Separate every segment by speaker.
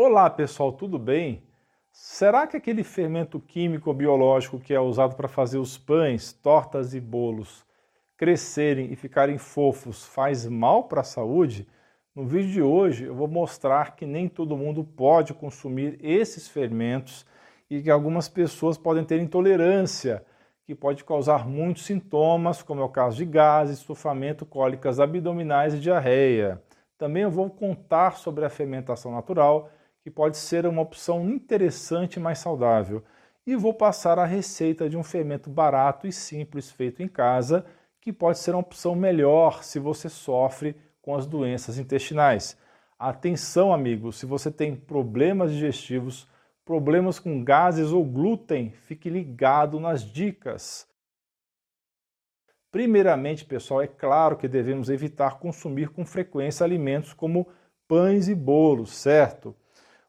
Speaker 1: Olá pessoal, tudo bem? Será que aquele fermento químico biológico que é usado para fazer os pães, tortas e bolos crescerem e ficarem fofos faz mal para a saúde? No vídeo de hoje eu vou mostrar que nem todo mundo pode consumir esses fermentos e que algumas pessoas podem ter intolerância, que pode causar muitos sintomas, como é o caso de gases, estufamento, cólicas abdominais e diarreia. Também eu vou contar sobre a fermentação natural, que pode ser uma opção interessante e mais saudável. E vou passar a receita de um fermento barato e simples feito em casa, que pode ser uma opção melhor se você sofre com as doenças intestinais. Atenção, amigos, se você tem problemas digestivos, problemas com gases ou glúten, fique ligado nas dicas. Primeiramente, pessoal, é claro que devemos evitar consumir com frequência alimentos como pães e bolos, certo?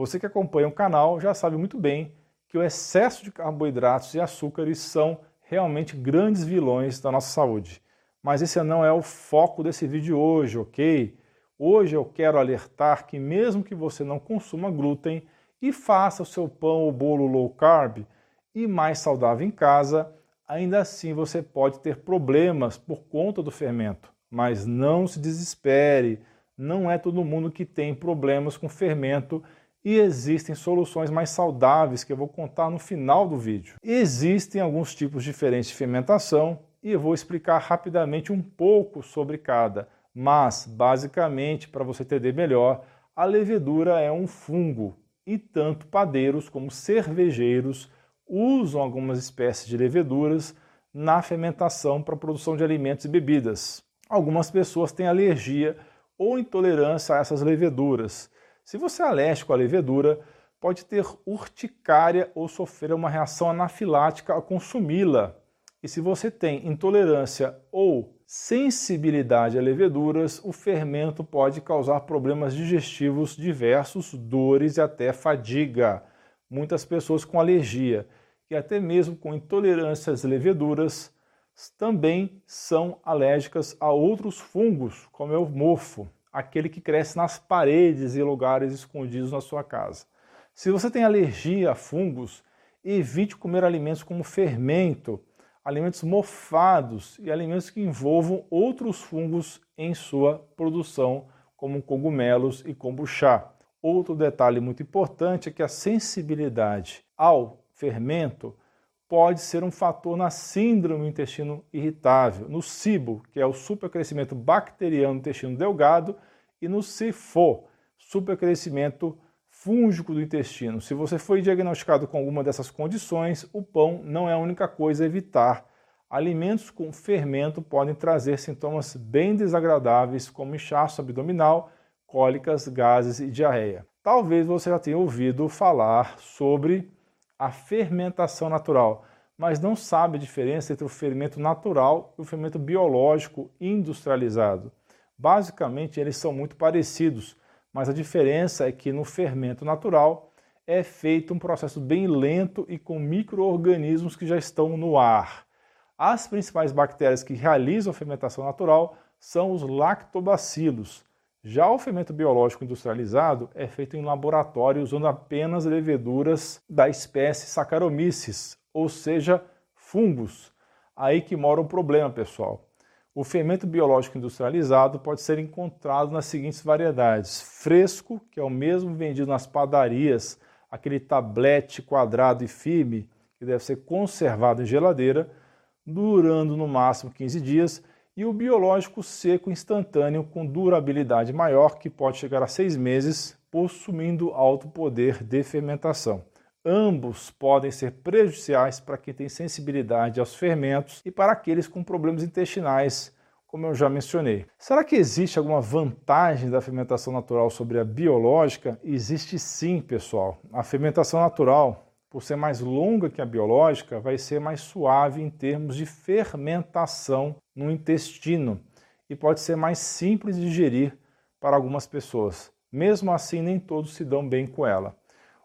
Speaker 1: Você que acompanha o canal já sabe muito bem que o excesso de carboidratos e açúcares são realmente grandes vilões da nossa saúde. Mas esse não é o foco desse vídeo hoje, ok? Hoje eu quero alertar que mesmo que você não consuma glúten e faça o seu pão ou bolo low carb e mais saudável em casa, ainda assim você pode ter problemas por conta do fermento. Mas não se desespere, não é todo mundo que tem problemas com fermento e existem soluções mais saudáveis que eu vou contar no final do vídeo. Existem alguns tipos diferentes de fermentação e eu vou explicar rapidamente um pouco sobre cada, mas basicamente, para você entender melhor, a levedura é um fungo e tanto padeiros como cervejeiros usam algumas espécies de leveduras na fermentação para a produção de alimentos e bebidas. Algumas pessoas têm alergia ou intolerância a essas leveduras. Se você é alérgico à levedura, pode ter urticária ou sofrer uma reação anafilática ao consumi-la. E se você tem intolerância ou sensibilidade a leveduras, o fermento pode causar problemas digestivos diversos, dores e até fadiga. Muitas pessoas com alergia e até mesmo com intolerância às leveduras, também são alérgicas a outros fungos, como é o mofo, aquele que cresce nas paredes e lugares escondidos na sua casa. Se você tem alergia a fungos, evite comer alimentos como fermento, alimentos mofados e alimentos que envolvam outros fungos em sua produção, como cogumelos e kombucha. Outro detalhe muito importante é que a sensibilidade ao fermento pode ser um fator na síndrome do intestino irritável, no SIBO, que é o supercrescimento bacteriano do intestino delgado, e no SIFO, supercrescimento fúngico do intestino. Se você foi diagnosticado com alguma dessas condições, o pão não é a única coisa a evitar. Alimentos com fermento podem trazer sintomas bem desagradáveis, como inchaço abdominal, cólicas, gases e diarreia. Talvez você já tenha ouvido falar sobre a fermentação natural, mas não sabe a diferença entre o fermento natural e o fermento biológico industrializado. Basicamente, eles são muito parecidos, mas a diferença é que no fermento natural é feito um processo bem lento e com micro-organismos que já estão no ar. As principais bactérias que realizam a fermentação natural são os lactobacilos, já o fermento biológico industrializado é feito em laboratório usando apenas leveduras da espécie Saccharomyces, ou seja, fungos. Aí que mora o problema, pessoal. O fermento biológico industrializado pode ser encontrado nas seguintes variedades: fresco, que é o mesmo vendido nas padarias, aquele tablete quadrado e firme, que deve ser conservado em geladeira, durando no máximo 15 dias, e o biológico seco instantâneo com durabilidade maior, que pode chegar a seis meses, possuindo alto poder de fermentação. Ambos podem ser prejudiciais para quem tem sensibilidade aos fermentos e para aqueles com problemas intestinais, como eu já mencionei. Será que existe alguma vantagem da fermentação natural sobre a biológica? Existe sim, pessoal. A fermentação natural por ser mais longa que a biológica, vai ser mais suave em termos de fermentação no intestino e pode ser mais simples de digerir para algumas pessoas. Mesmo assim, nem todos se dão bem com ela.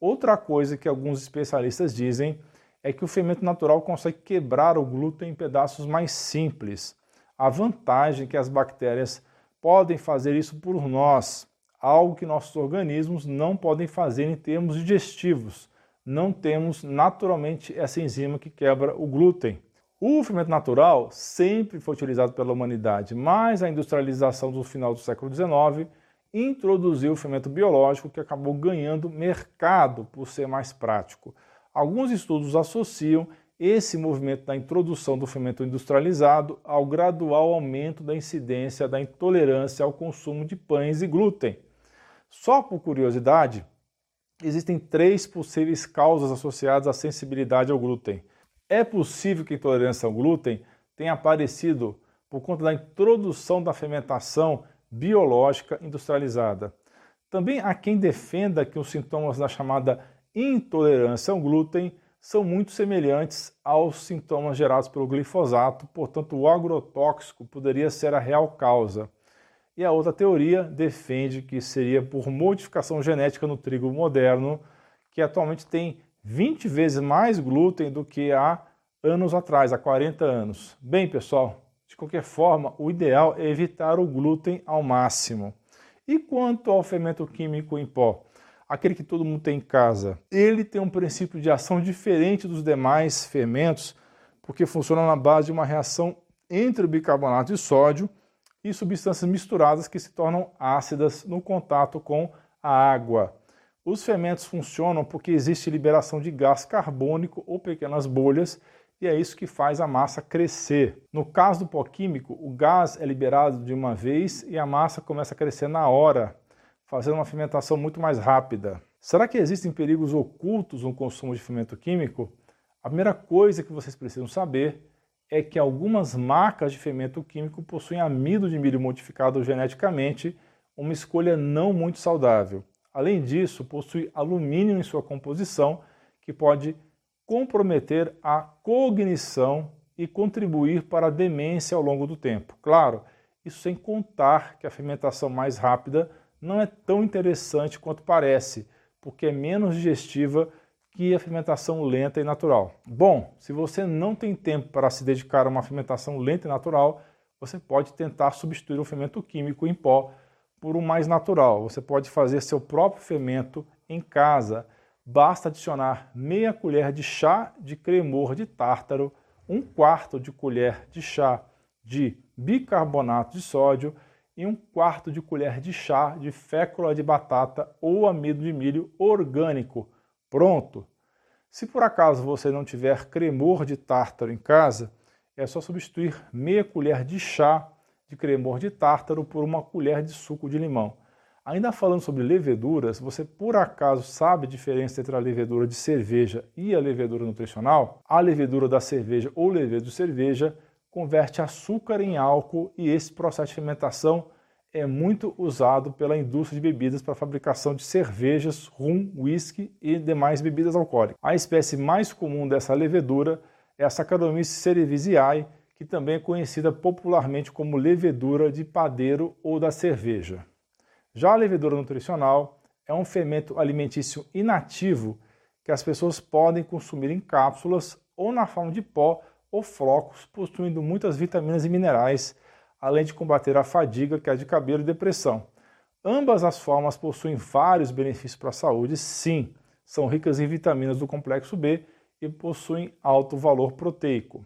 Speaker 1: Outra coisa que alguns especialistas dizem é que o fermento natural consegue quebrar o glúten em pedaços mais simples. A vantagem é que as bactérias podem fazer isso por nós. algo que nossos organismos não podem fazer em termos digestivos. Não temos naturalmente essa enzima que quebra o glúten. O fermento natural sempre foi utilizado pela humanidade, mas a industrialização do final do século XIX introduziu o fermento biológico que acabou ganhando mercado por ser mais prático. Alguns estudos associam esse movimento da introdução do fermento industrializado ao gradual aumento da incidência da intolerância ao consumo de pães e glúten. Só por curiosidade, existem três possíveis causas associadas à sensibilidade ao glúten. É possível que a intolerância ao glúten tenha aparecido por conta da introdução da fermentação biológica industrializada. Também há quem defenda que os sintomas da chamada intolerância ao glúten são muito semelhantes aos sintomas gerados pelo glifosato, portanto, o agrotóxico poderia ser a real causa. E a outra teoria defende que seria por modificação genética no trigo moderno, que atualmente tem 20 vezes mais glúten do que há anos atrás, há 40 anos. Bem, pessoal, de qualquer forma, o ideal é evitar o glúten ao máximo. E quanto ao fermento químico em pó? Aquele que todo mundo tem em casa. Ele tem um princípio de ação diferente dos demais fermentos, porque funciona na base de uma reação entre o bicarbonato de sódio e substâncias misturadas que se tornam ácidas no contato com a água. Os fermentos funcionam porque existe liberação de gás carbônico ou pequenas bolhas e é isso que faz a massa crescer. No caso do pó químico, o gás é liberado de uma vez e a massa começa a crescer na hora, fazendo uma fermentação muito mais rápida. Será que existem perigos ocultos no consumo de fermento químico? A primeira coisa que vocês precisam saber é que algumas marcas de fermento químico possuem amido de milho modificado geneticamente, uma escolha não muito saudável. Além disso, possui alumínio em sua composição, que pode comprometer a cognição e contribuir para a demência ao longo do tempo. Claro, isso sem contar que a fermentação mais rápida não é tão interessante quanto parece, porque é menos digestiva que a fermentação lenta e natural. Bom, se você não tem tempo para se dedicar a uma fermentação lenta e natural, você pode tentar substituir o fermento químico em pó por um mais natural. Você pode fazer seu próprio fermento em casa. Basta adicionar meia colher de chá de cremor de tártaro, um quarto de colher de chá de bicarbonato de sódio e um quarto de colher de chá de fécula de batata ou amido de milho orgânico. Pronto! Se por acaso você não tiver cremor de tártaro em casa, é só substituir meia colher de chá de cremor de tártaro por uma colher de suco de limão. Ainda falando sobre leveduras, você por acaso sabe a diferença entre a levedura de cerveja e a levedura nutricional? A levedura da cerveja ou levedura de cerveja converte açúcar em álcool e esse processo de fermentação é muito usado pela indústria de bebidas para a fabricação de cervejas, rum, whisky e demais bebidas alcoólicas. A espécie mais comum dessa levedura é a Saccharomyces cerevisiae, que também é conhecida popularmente como levedura de padeiro ou da cerveja. Já a levedura nutricional é um fermento alimentício inativo que as pessoas podem consumir em cápsulas ou na forma de pó ou flocos, possuindo muitas vitaminas e minerais, além de combater a fadiga, que é de cabelo e depressão. Ambas as formas possuem vários benefícios para a saúde, sim, são ricas em vitaminas do complexo B e possuem alto valor proteico.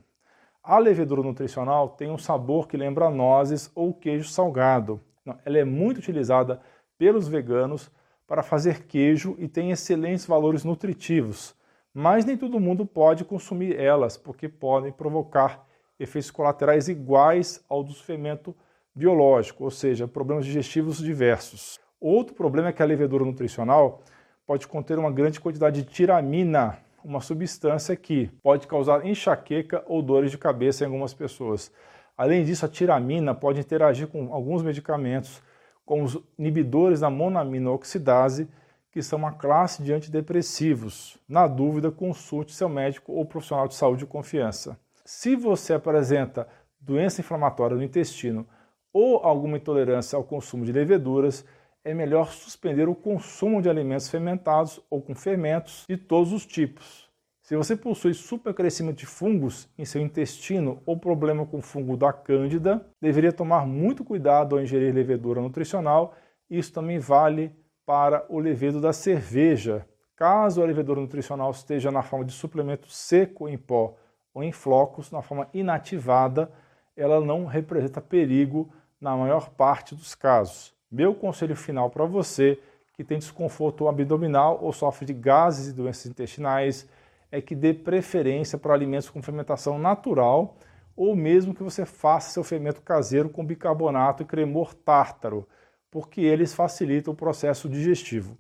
Speaker 1: A levedura nutricional tem um sabor que lembra nozes ou queijo salgado. Ela é muito utilizada pelos veganos para fazer queijo e tem excelentes valores nutritivos, mas nem todo mundo pode consumir elas porque podem provocar efeitos colaterais iguais ao do fermento biológico, ou seja, problemas digestivos diversos. Outro problema é que a levedura nutricional pode conter uma grande quantidade de tiramina, uma substância que pode causar enxaqueca ou dores de cabeça em algumas pessoas. Além disso, a tiramina pode interagir com alguns medicamentos, como os inibidores da monamina-oxidase, que são uma classe de antidepressivos. Na dúvida, consulte seu médico ou profissional de saúde de confiança. Se você apresenta doença inflamatória no intestino ou alguma intolerância ao consumo de leveduras, é melhor suspender o consumo de alimentos fermentados ou com fermentos de todos os tipos. Se você possui supercrescimento de fungos em seu intestino ou problema com fungo da cândida, deveria tomar muito cuidado ao ingerir levedura nutricional Isso também vale para o levedo da cerveja. Caso a levedura nutricional esteja na forma de suplemento seco em pó ou em flocos, na forma inativada, ela não representa perigo na maior parte dos casos. Meu conselho final para você que tem desconforto abdominal ou sofre de gases e doenças intestinais é que dê preferência para alimentos com fermentação natural ou mesmo que você faça seu fermento caseiro com bicarbonato e cremor tártaro, porque eles facilitam o processo digestivo.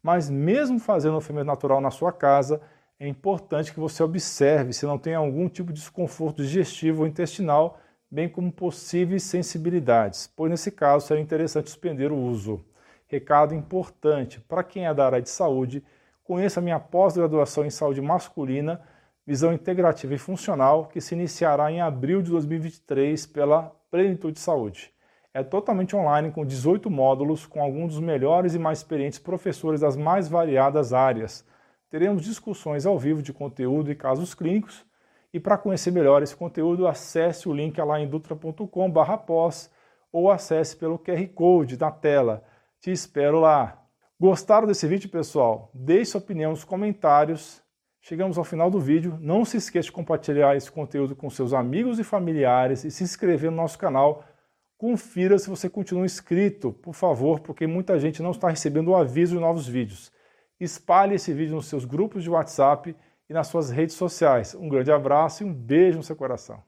Speaker 1: Mas mesmo fazendo o fermento natural na sua casa, é importante que você observe se não tem algum tipo de desconforto digestivo ou intestinal, bem como possíveis sensibilidades, pois nesse caso seria interessante suspender o uso. Recado importante para quem é da área de saúde, conheça minha pós-graduação em saúde masculina, visão integrativa e funcional, que se iniciará em abril de 2023 pela Plenitude Saúde. É totalmente online com 18 módulos, com alguns dos melhores e mais experientes professores das mais variadas áreas. Teremos discussões ao vivo de conteúdo e casos clínicos. E para conhecer melhor esse conteúdo, acesse o link lá em dutra.com/pós ou acesse pelo QR Code na tela. Te espero lá. Gostaram desse vídeo, pessoal? Deixe sua opinião nos comentários. Chegamos ao final do vídeo. Não se esqueça de compartilhar esse conteúdo com seus amigos e familiares e se inscrever no nosso canal confira se você continua inscrito, por favor, porque muita gente não está recebendo o aviso de novos vídeos. Espalhe esse vídeo nos seus grupos de WhatsApp e nas suas redes sociais. Um grande abraço e um beijo no seu coração.